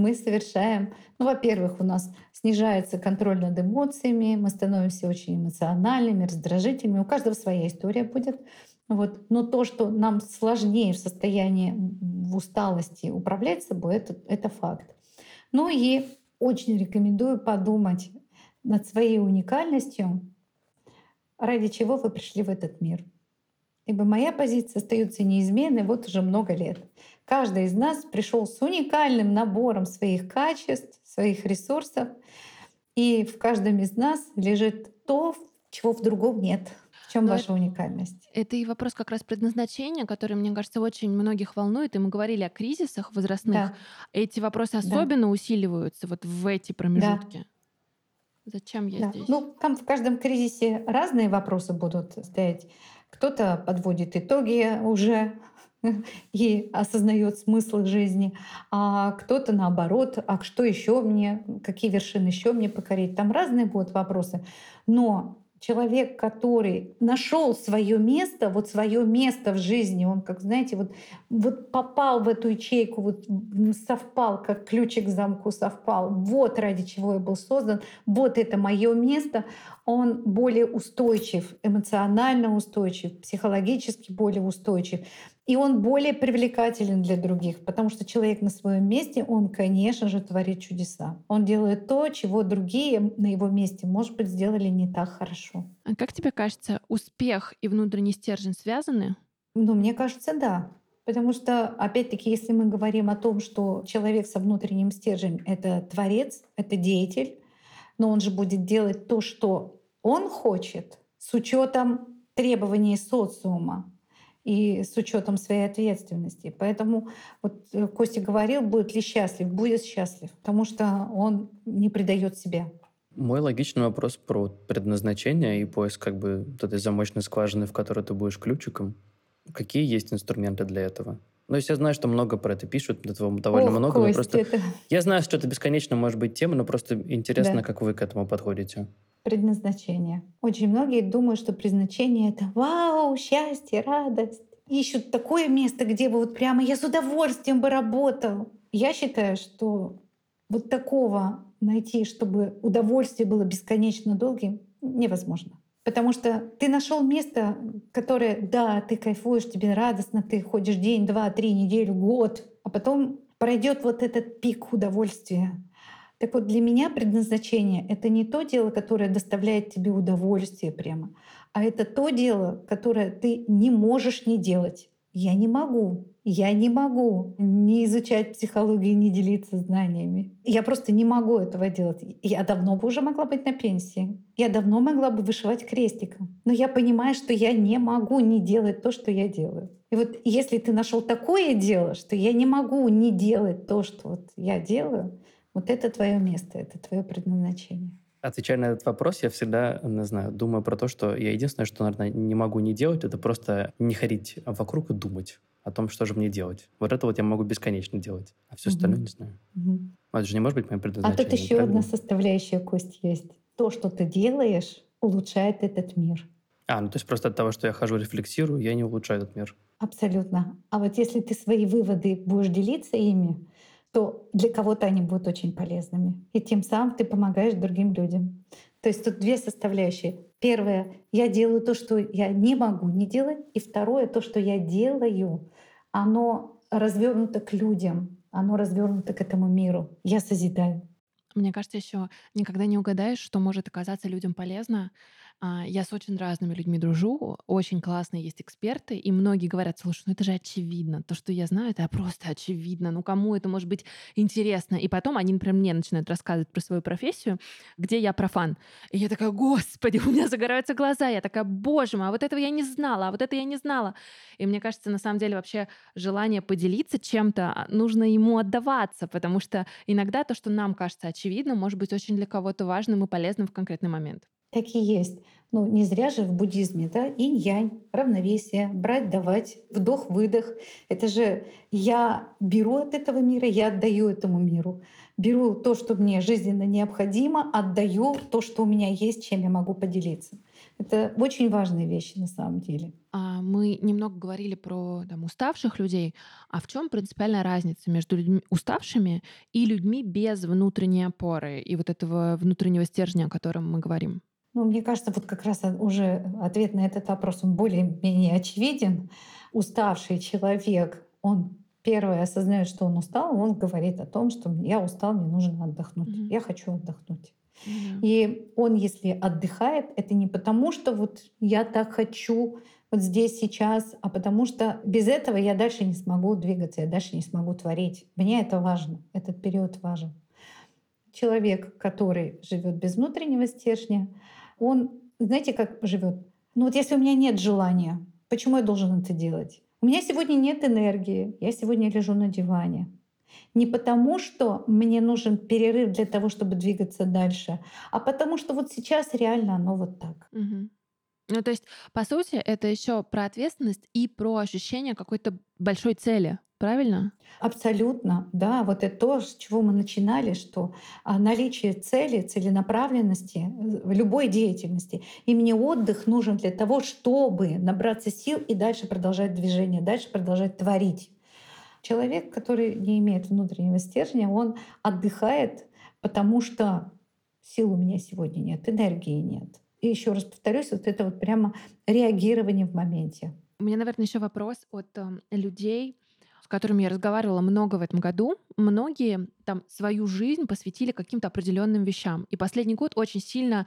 Мы совершаем, ну, во-первых, у нас снижается контроль над эмоциями, мы становимся очень эмоциональными, раздражительными. У каждого своя история будет. Вот. Но то, что нам сложнее в состоянии в усталости управлять собой, это, это факт. Ну и очень рекомендую подумать над своей уникальностью, ради чего вы пришли в этот мир. Ибо моя позиция остается неизменной вот уже много лет. Каждый из нас пришел с уникальным набором своих качеств, своих ресурсов, и в каждом из нас лежит то, чего в другом нет. В чем ваша уникальность? Это и вопрос как раз предназначения, который, мне кажется, очень многих волнует. И мы говорили о кризисах возрастных. Да. Эти вопросы особенно да. усиливаются вот в эти промежутки. Да. Зачем я да. здесь? Ну, там в каждом кризисе разные вопросы будут стоять. Кто-то подводит итоги уже и осознает смысл жизни, а кто-то наоборот, а что еще мне, какие вершины еще мне покорить. Там разные будут вопросы. Но человек, который нашел свое место, вот свое место в жизни, он, как знаете, вот, вот попал в эту ячейку, вот совпал, как ключик к замку совпал. Вот ради чего я был создан, вот это мое место. Он более устойчив, эмоционально устойчив, психологически более устойчив. И он более привлекателен для других, потому что человек на своем месте, он, конечно же, творит чудеса. Он делает то, чего другие на его месте, может быть, сделали не так хорошо. А как тебе кажется, успех и внутренний стержень связаны? Ну, мне кажется, да. Потому что, опять-таки, если мы говорим о том, что человек со внутренним стержнем — это творец, это деятель, но он же будет делать то, что он хочет, с учетом требований социума и с учетом своей ответственности. Поэтому вот э, Костя говорил, будет ли счастлив, будет счастлив, потому что он не предает себя. Мой логичный вопрос про предназначение и поиск как бы этой замочной скважины, в которой ты будешь ключиком. Какие есть инструменты для этого? Ну, я знаю, что много про это пишут, этого довольно Ох, много. Костя, просто... это... Я знаю, что это бесконечно может быть тема, но просто интересно, да. как вы к этому подходите предназначение. Очень многие думают, что предназначение — это вау, счастье, радость. Ищут такое место, где бы вот прямо я с удовольствием бы работал. Я считаю, что вот такого найти, чтобы удовольствие было бесконечно долгим, невозможно. Потому что ты нашел место, которое, да, ты кайфуешь, тебе радостно, ты ходишь день, два, три, неделю, год, а потом пройдет вот этот пик удовольствия. Так вот, для меня предназначение — это не то дело, которое доставляет тебе удовольствие прямо, а это то дело, которое ты не можешь не делать. Я не могу. Я не могу не изучать психологию, не делиться знаниями. Я просто не могу этого делать. Я давно бы уже могла быть на пенсии. Я давно могла бы вышивать крестиком. Но я понимаю, что я не могу не делать то, что я делаю. И вот если ты нашел такое дело, что я не могу не делать то, что вот я делаю, вот это твое место, это твое предназначение. Отвечая на этот вопрос, я всегда, не знаю, думаю про то, что я единственное, что, наверное, не могу не делать, это просто не ходить вокруг и думать о том, что же мне делать. Вот это вот я могу бесконечно делать, а все угу. остальное не знаю. Угу. Это же не может быть моим предназначением. А тут еще одна составляющая, Кость, есть. То, что ты делаешь, улучшает этот мир. А, ну то есть просто от того, что я хожу, рефлексирую, я не улучшаю этот мир. Абсолютно. А вот если ты свои выводы будешь делиться ими, то для кого-то они будут очень полезными. И тем самым ты помогаешь другим людям. То есть тут две составляющие. Первое, я делаю то, что я не могу не делать. И второе, то, что я делаю, оно развернуто к людям, оно развернуто к этому миру. Я созидаю. Мне кажется, еще никогда не угадаешь, что может оказаться людям полезно, я с очень разными людьми дружу, очень классные есть эксперты, и многие говорят, слушай, ну это же очевидно, то, что я знаю, это просто очевидно, ну кому это может быть интересно? И потом они, например, мне начинают рассказывать про свою профессию, где я профан. И я такая, господи, у меня загораются глаза, я такая, боже мой, а вот этого я не знала, а вот это я не знала. И мне кажется, на самом деле вообще желание поделиться чем-то, а, нужно ему отдаваться, потому что иногда то, что нам кажется очевидным, может быть очень для кого-то важным и полезным в конкретный момент. Так и есть. Ну, не зря же в буддизме, да, инь-янь, равновесие, брать, давать, вдох-выдох. Это же я беру от этого мира, я отдаю этому миру. Беру то, что мне жизненно необходимо, отдаю то, что у меня есть, чем я могу поделиться. Это очень важные вещи на самом деле. А мы немного говорили про там, уставших людей. А в чем принципиальная разница между людьми уставшими и людьми без внутренней опоры и вот этого внутреннего стержня, о котором мы говорим? Ну, мне кажется, вот как раз уже ответ на этот вопрос, он более-менее очевиден. Уставший человек, он первое осознает, что он устал, он говорит о том, что я устал, мне нужно отдохнуть, mm-hmm. я хочу отдохнуть. И он, если отдыхает, это не потому, что вот я так хочу вот здесь, сейчас, а потому что без этого я дальше не смогу двигаться, я дальше не смогу творить. Мне это важно, этот период важен. Человек, который живет без внутреннего стержня, он, знаете, как живет? Ну вот если у меня нет желания, почему я должен это делать? У меня сегодня нет энергии, я сегодня лежу на диване. Не потому, что мне нужен перерыв для того, чтобы двигаться дальше, а потому что вот сейчас реально оно вот так. Угу. Ну, то есть, по сути, это еще про ответственность и про ощущение какой-то большой цели. Правильно? Абсолютно, да. Вот это то, с чего мы начинали, что а, наличие цели, целенаправленности э, в любой деятельности. И мне отдых нужен для того, чтобы набраться сил и дальше продолжать движение, дальше продолжать творить. Человек, который не имеет внутреннего стержня, он отдыхает, потому что сил у меня сегодня нет, энергии нет. И еще раз повторюсь, вот это вот прямо реагирование в моменте. У меня, наверное, еще вопрос от э, людей, которыми я разговаривала много в этом году. Многие там свою жизнь посвятили каким-то определенным вещам. И последний год очень сильно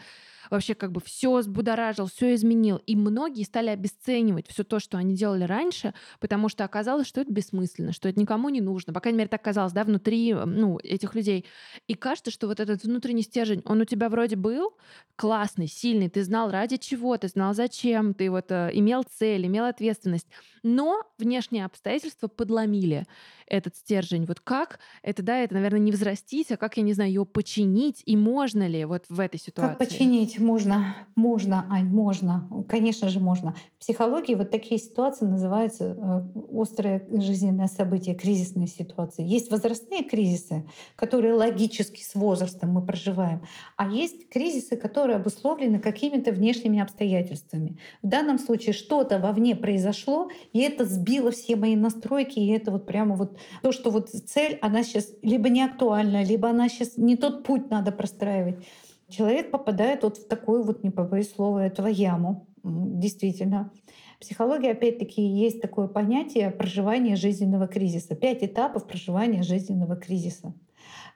вообще как бы все взбудоражил, все изменил. И многие стали обесценивать все то, что они делали раньше, потому что оказалось, что это бессмысленно, что это никому не нужно. По крайней мере, так казалось, да, внутри ну, этих людей. И кажется, что вот этот внутренний стержень, он у тебя вроде был классный, сильный, ты знал ради чего, ты знал зачем, ты вот э, имел цель, имел ответственность. Но внешние обстоятельства подломили этот стержень. Вот как это, да, это, наверное, не взрастить, а как, я не знаю, ее починить, и можно ли вот в этой ситуации? Как починить? Можно, можно, Ань, можно. Конечно же, можно. В психологии вот такие ситуации называются э, острое жизненное событие, кризисные ситуации. Есть возрастные кризисы, которые логически с возрастом мы проживаем, а есть кризисы, которые обусловлены какими-то внешними обстоятельствами. В данном случае что-то вовне произошло, и это сбило все мои настройки, и это вот прямо вот то, что вот цель, она сейчас либо не актуальна, либо она сейчас не тот путь надо простраивать. Человек попадает вот в такую вот, не побоюсь слова этого, яму. Действительно. В психологии, опять-таки, есть такое понятие проживания жизненного кризиса. Пять этапов проживания жизненного кризиса.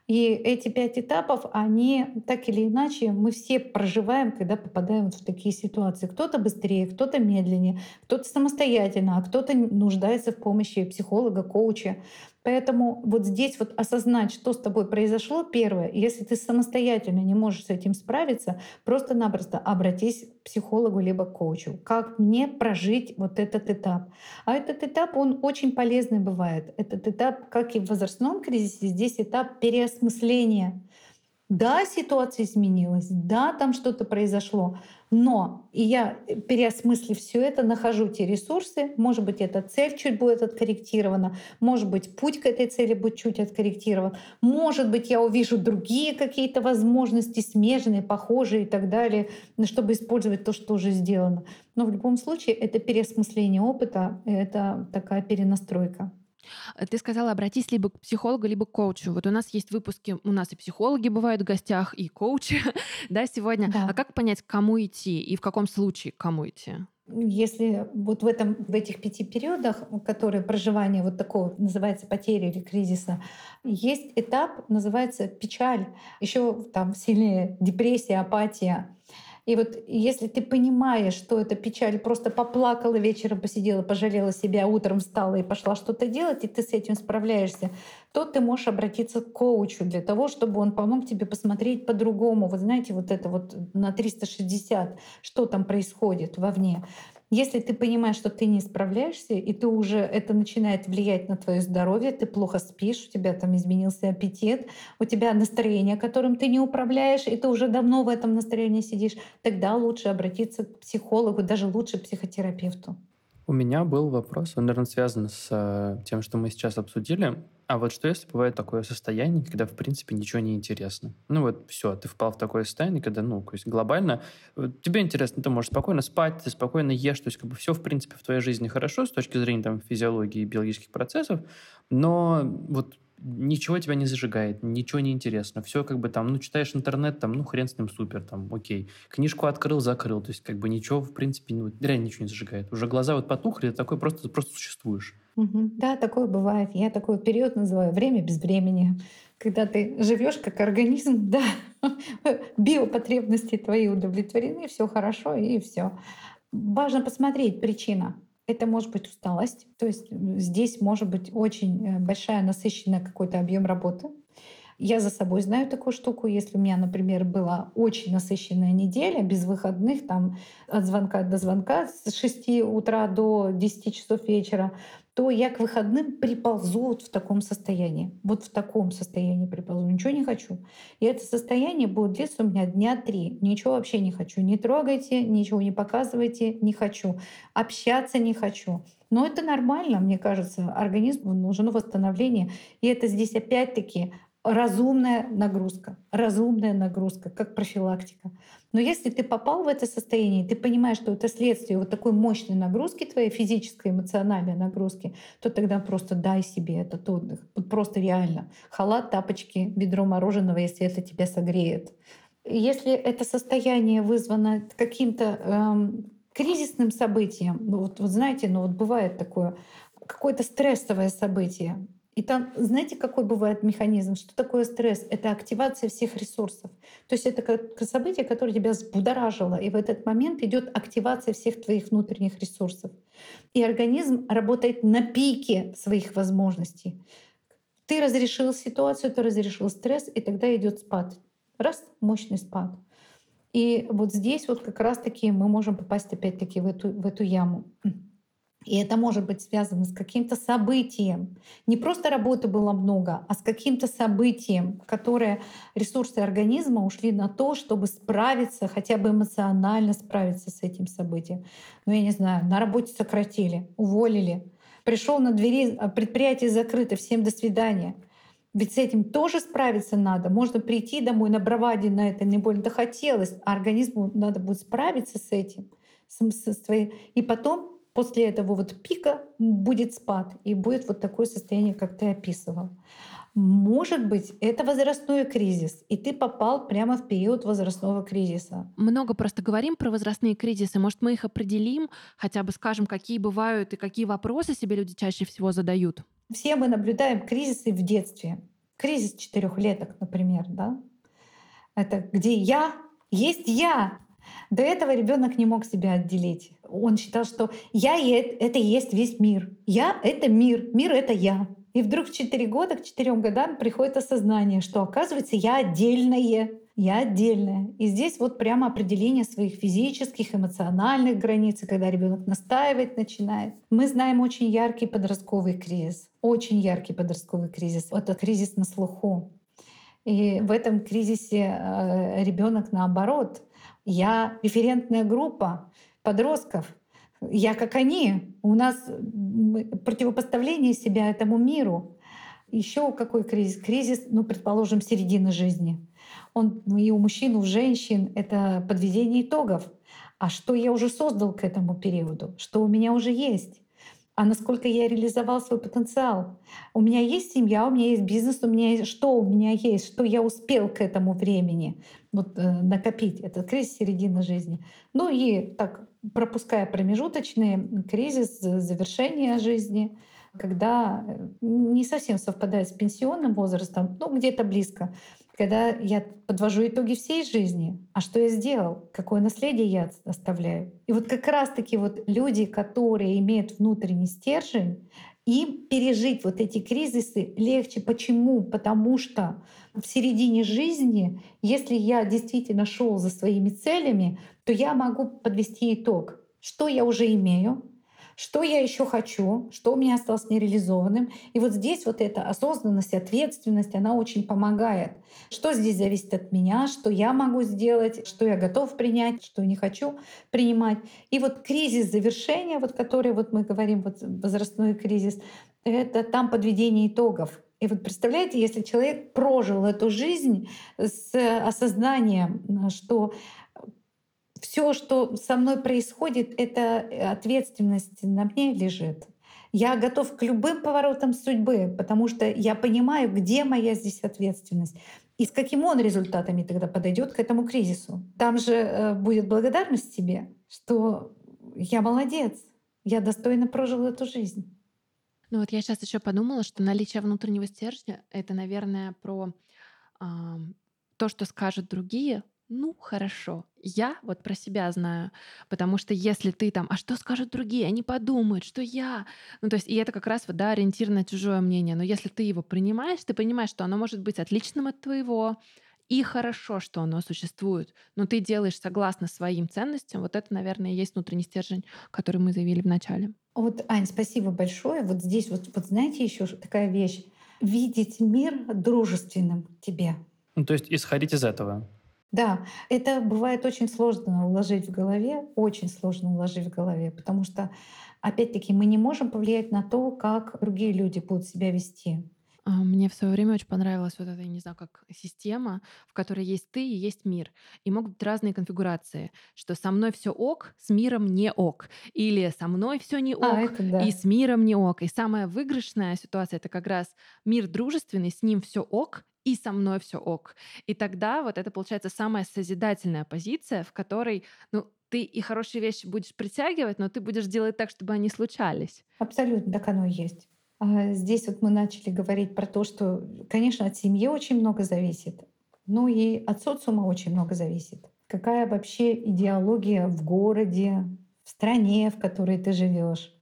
И эти пять этапов, они так или иначе, мы все проживаем, когда попадаем в такие ситуации. Кто-то быстрее, кто-то медленнее, кто-то самостоятельно, а кто-то нуждается в помощи психолога, коуча. Поэтому вот здесь вот осознать, что с тобой произошло, первое, если ты самостоятельно не можешь с этим справиться, просто-напросто обратись к психологу либо к коучу. Как мне прожить вот этот этап? А этот этап, он очень полезный бывает. Этот этап, как и в возрастном кризисе, здесь этап переосмысления да, ситуация изменилась, да, там что-то произошло, но и я, э, переосмыслив все это, нахожу те ресурсы. Может быть, эта цель чуть будет откорректирована, может быть, путь к этой цели будет чуть откорректирован, может быть, я увижу другие какие-то возможности, смежные, похожие и так далее, чтобы использовать то, что уже сделано. Но в любом случае это переосмысление опыта, это такая перенастройка. Э, ты сказала, обратись либо к психологу, либо к коучу. Вот у нас есть выпуски, у нас и психологи бывают в гостях, и коучи, да, сегодня. Да. А как понять, к кому идти и в каком случае к кому идти? Если вот в, этом, в этих пяти периодах, которые проживания вот такого называется потери или кризиса, есть этап, называется печаль, еще там сильнее депрессия, апатия. И вот если ты понимаешь, что это печаль, просто поплакала вечером, посидела, пожалела себя, утром встала и пошла что-то делать, и ты с этим справляешься, то ты можешь обратиться к коучу для того, чтобы он помог тебе посмотреть по-другому. Вы знаете, вот это вот на 360, что там происходит вовне. Если ты понимаешь, что ты не справляешься, и ты уже это начинает влиять на твое здоровье, ты плохо спишь, у тебя там изменился аппетит, у тебя настроение, которым ты не управляешь, и ты уже давно в этом настроении сидишь, тогда лучше обратиться к психологу, даже лучше к психотерапевту. У меня был вопрос, он, наверное, связан с тем, что мы сейчас обсудили. А вот что если бывает такое состояние, когда, в принципе, ничего не интересно? Ну вот все, ты впал в такое состояние, когда, ну, то есть глобально тебе интересно, ты можешь спокойно спать, ты спокойно ешь, то есть как бы все, в принципе, в твоей жизни хорошо с точки зрения там физиологии и биологических процессов, но вот ничего тебя не зажигает, ничего не интересно. Все как бы там, ну, читаешь интернет, там, ну, хрен с ним, супер, там, окей. Книжку открыл, закрыл. То есть как бы ничего, в принципе, ну, реально ничего не зажигает. Уже глаза вот потухли, такой просто, просто существуешь. Угу. Да, такое бывает. Я такой период называю время без времени. когда ты живешь как организм, да, биопотребности твои удовлетворены, все хорошо и все. Важно посмотреть причина. Это может быть усталость, то есть здесь может быть очень э, большая насыщенная какой-то объем работы. Я за собой знаю такую штуку. Если у меня, например, была очень насыщенная неделя, без выходных, там от звонка до звонка, с 6 утра до 10 часов вечера, то я к выходным приползу вот в таком состоянии. Вот в таком состоянии приползу. Ничего не хочу. И это состояние будет длиться у меня дня три. Ничего вообще не хочу. Не трогайте, ничего не показывайте, не хочу. Общаться не хочу. Но это нормально, мне кажется. Организму нужно восстановление. И это здесь опять-таки разумная нагрузка, разумная нагрузка, как профилактика. Но если ты попал в это состояние, ты понимаешь, что это следствие вот такой мощной нагрузки твоей физической, эмоциональной нагрузки, то тогда просто дай себе этот отдых. Вот просто реально. Халат, тапочки, бедро мороженого, если это тебя согреет. Если это состояние вызвано каким-то эм, кризисным событием, ну вот, вот знаете, ну вот бывает такое, какое-то стрессовое событие, и там, знаете, какой бывает механизм? Что такое стресс? Это активация всех ресурсов. То есть это как событие, которое тебя взбудоражило, и в этот момент идет активация всех твоих внутренних ресурсов. И организм работает на пике своих возможностей. Ты разрешил ситуацию, ты разрешил стресс, и тогда идет спад. Раз, мощный спад. И вот здесь вот как раз-таки мы можем попасть опять-таки в эту, в эту яму. И это может быть связано с каким-то событием. Не просто работы было много, а с каким-то событием, которое ресурсы организма ушли на то, чтобы справиться, хотя бы эмоционально справиться с этим событием. Ну, я не знаю, на работе сократили, уволили. Пришел на двери, а предприятие закрыто, всем до свидания. Ведь с этим тоже справиться надо. Можно прийти домой на браваде на это не больно хотелось, а организму надо будет справиться с этим. С, с, своей. И потом после этого вот пика будет спад, и будет вот такое состояние, как ты описывал. Может быть, это возрастной кризис, и ты попал прямо в период возрастного кризиса. Много просто говорим про возрастные кризисы. Может, мы их определим, хотя бы скажем, какие бывают и какие вопросы себе люди чаще всего задают? Все мы наблюдаем кризисы в детстве. Кризис четырехлеток, например, да? Это где я, есть я, до этого ребенок не мог себя отделить. Он считал, что я и это и есть весь мир. Я — это мир, мир — это я. И вдруг в 4 года, к 4 годам приходит осознание, что оказывается я отдельное, я отдельная. И здесь вот прямо определение своих физических, эмоциональных границ, когда ребенок настаивать начинает. Мы знаем очень яркий подростковый кризис, очень яркий подростковый кризис. Это кризис на слуху. И в этом кризисе э, ребенок наоборот я референтная группа подростков. Я как они. У нас противопоставление себя этому миру. Еще какой кризис? Кризис, ну, предположим, середины жизни. Он и у мужчин, и у женщин — это подведение итогов. А что я уже создал к этому периоду? Что у меня уже есть? А насколько я реализовал свой потенциал. У меня есть семья, у меня есть бизнес, у меня есть что у меня есть, что я успел к этому времени вот, э, накопить. Это кризис середины жизни. Ну и так, пропуская промежуточный кризис завершения жизни, когда э, не совсем совпадает с пенсионным возрастом, но где-то близко когда я подвожу итоги всей жизни, а что я сделал, какое наследие я оставляю. И вот как раз-таки вот люди, которые имеют внутренний стержень, им пережить вот эти кризисы легче. Почему? Потому что в середине жизни, если я действительно шел за своими целями, то я могу подвести итог. Что я уже имею, что я еще хочу, что у меня осталось нереализованным. И вот здесь вот эта осознанность, ответственность, она очень помогает. Что здесь зависит от меня, что я могу сделать, что я готов принять, что не хочу принимать. И вот кризис завершения, вот который вот мы говорим, вот возрастной кризис, это там подведение итогов. И вот представляете, если человек прожил эту жизнь с осознанием, что все, что со мной происходит, это ответственность на мне лежит. Я готов к любым поворотам судьбы, потому что я понимаю, где моя здесь ответственность и с каким он результатами тогда подойдет к этому кризису. Там же э, будет благодарность себе, что я молодец, я достойно прожил эту жизнь. Ну вот я сейчас еще подумала, что наличие внутреннего стержня — это, наверное, про а, то, что скажут другие, ну, хорошо. Я вот про себя знаю. Потому что если ты там, а что скажут другие? Они подумают, что я. Ну, то есть, и это как раз вот, да, ориентир на чужое мнение. Но если ты его принимаешь, ты понимаешь, что оно может быть отличным от твоего, и хорошо, что оно существует, но ты делаешь согласно своим ценностям, вот это, наверное, и есть внутренний стержень, который мы заявили в начале. Вот, Ань, спасибо большое. Вот здесь вот, вот знаете еще такая вещь. Видеть мир дружественным тебе. Ну, то есть исходить из этого. Да, это бывает очень сложно уложить в голове, очень сложно уложить в голове, потому что, опять-таки, мы не можем повлиять на то, как другие люди будут себя вести. А, мне в свое время очень понравилась вот эта, не знаю, как система, в которой есть ты и есть мир. И могут быть разные конфигурации, что со мной все ок, с миром не ок. Или со мной все не а, ок, а, да. и с миром не ок. И самая выигрышная ситуация это как раз мир дружественный, с ним все ок, и со мной все ок. И тогда вот это получается самая созидательная позиция, в которой, ну, ты и хорошие вещи будешь притягивать, но ты будешь делать так, чтобы они случались. Абсолютно, так оно и есть. А здесь вот мы начали говорить про то, что, конечно, от семьи очень много зависит, ну и от социума очень много зависит. Какая вообще идеология в городе, в стране, в которой ты живешь,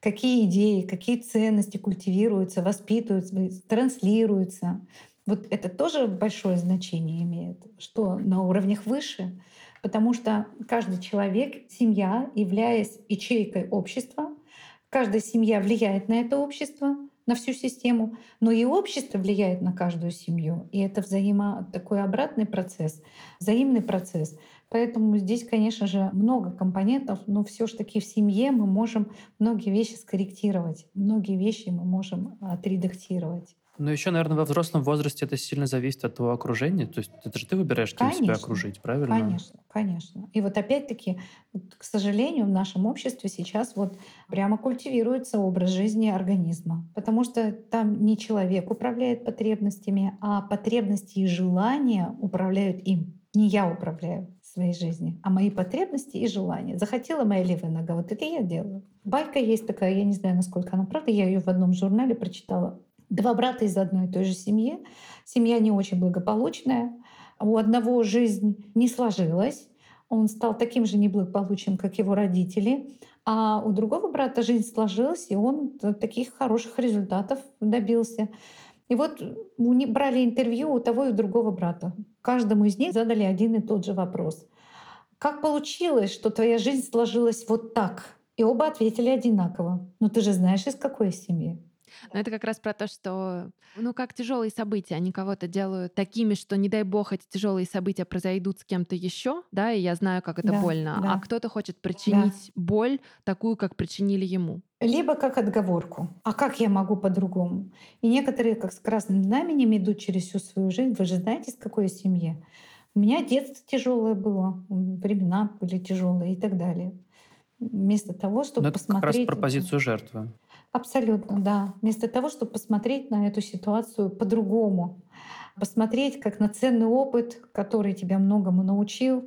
какие идеи, какие ценности культивируются, воспитываются, транслируются. Вот это тоже большое значение имеет, что на уровнях выше, потому что каждый человек, семья, являясь ячейкой общества, каждая семья влияет на это общество, на всю систему, но и общество влияет на каждую семью. И это взаимо такой обратный процесс, взаимный процесс. Поэтому здесь, конечно же, много компонентов, но все же таки в семье мы можем многие вещи скорректировать, многие вещи мы можем отредактировать. Ну, еще, наверное, во взрослом возрасте это сильно зависит от твоего окружения. То есть это же ты выбираешь, кем конечно, себя окружить, правильно? Конечно, конечно. И вот опять-таки, к сожалению, в нашем обществе сейчас вот прямо культивируется образ жизни организма. Потому что там не человек управляет потребностями, а потребности и желания управляют им. Не я управляю своей жизнью, а мои потребности и желания. Захотела моя левая нога, вот это я делаю. Байка есть такая, я не знаю, насколько она правда, я ее в одном журнале прочитала Два брата из одной и той же семьи. Семья не очень благополучная. У одного жизнь не сложилась. Он стал таким же неблагополучным, как его родители. А у другого брата жизнь сложилась, и он таких хороших результатов добился. И вот брали интервью у того и у другого брата. Каждому из них задали один и тот же вопрос. Как получилось, что твоя жизнь сложилась вот так? И оба ответили одинаково. Ну ты же знаешь, из какой семьи. Но это как раз про то, что, ну, как тяжелые события, они кого-то делают такими, что, не дай бог, эти тяжелые события произойдут с кем-то еще, да, и я знаю, как это да, больно, да. а кто-то хочет причинить да. боль такую, как причинили ему. Либо как отговорку. А как я могу по-другому? И некоторые, как с красным знаменем, идут через всю свою жизнь. Вы же знаете, с какой семье? У меня детство тяжелое было, времена были тяжелые и так далее. Вместо того, чтобы Но это посмотреть... как раз про позицию жертвы. Абсолютно, да. Вместо того, чтобы посмотреть на эту ситуацию по-другому, посмотреть как на ценный опыт, который тебя многому научил,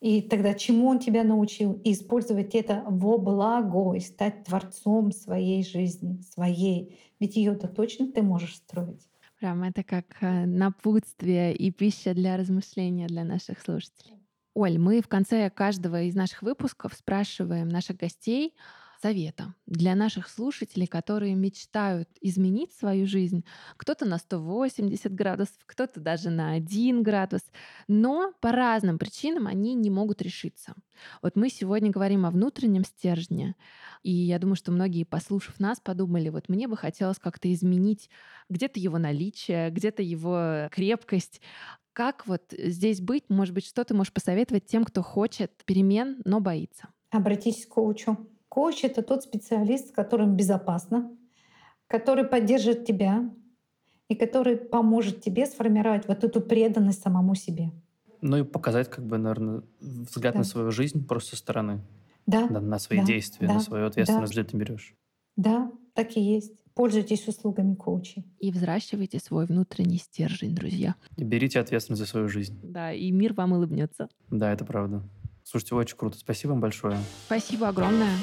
и тогда чему он тебя научил, и использовать это во благо, и стать творцом своей жизни, своей. Ведь ее-то точно ты можешь строить. Прям это как э, напутствие и пища для размышления для наших слушателей. Оль, мы в конце каждого из наших выпусков спрашиваем наших гостей, совета для наших слушателей, которые мечтают изменить свою жизнь. Кто-то на 180 градусов, кто-то даже на 1 градус, но по разным причинам они не могут решиться. Вот мы сегодня говорим о внутреннем стержне, и я думаю, что многие, послушав нас, подумали, вот мне бы хотелось как-то изменить где-то его наличие, где-то его крепкость, как вот здесь быть? Может быть, что ты можешь посоветовать тем, кто хочет перемен, но боится? Обратитесь к коучу. Коуч — это тот специалист, с которым безопасно, который поддержит тебя и который поможет тебе сформировать вот эту преданность самому себе. Ну и показать, как бы, наверное, взгляд да. на свою жизнь просто со стороны. Да. На, на свои да. действия, да. на свою ответственность, да. где ты берешь. Да, так и есть. Пользуйтесь услугами коучей. И взращивайте свой внутренний стержень, друзья. И берите ответственность за свою жизнь. Да, и мир вам улыбнется. Да, это правда. Слушайте, очень круто. Спасибо вам большое. Спасибо огромное.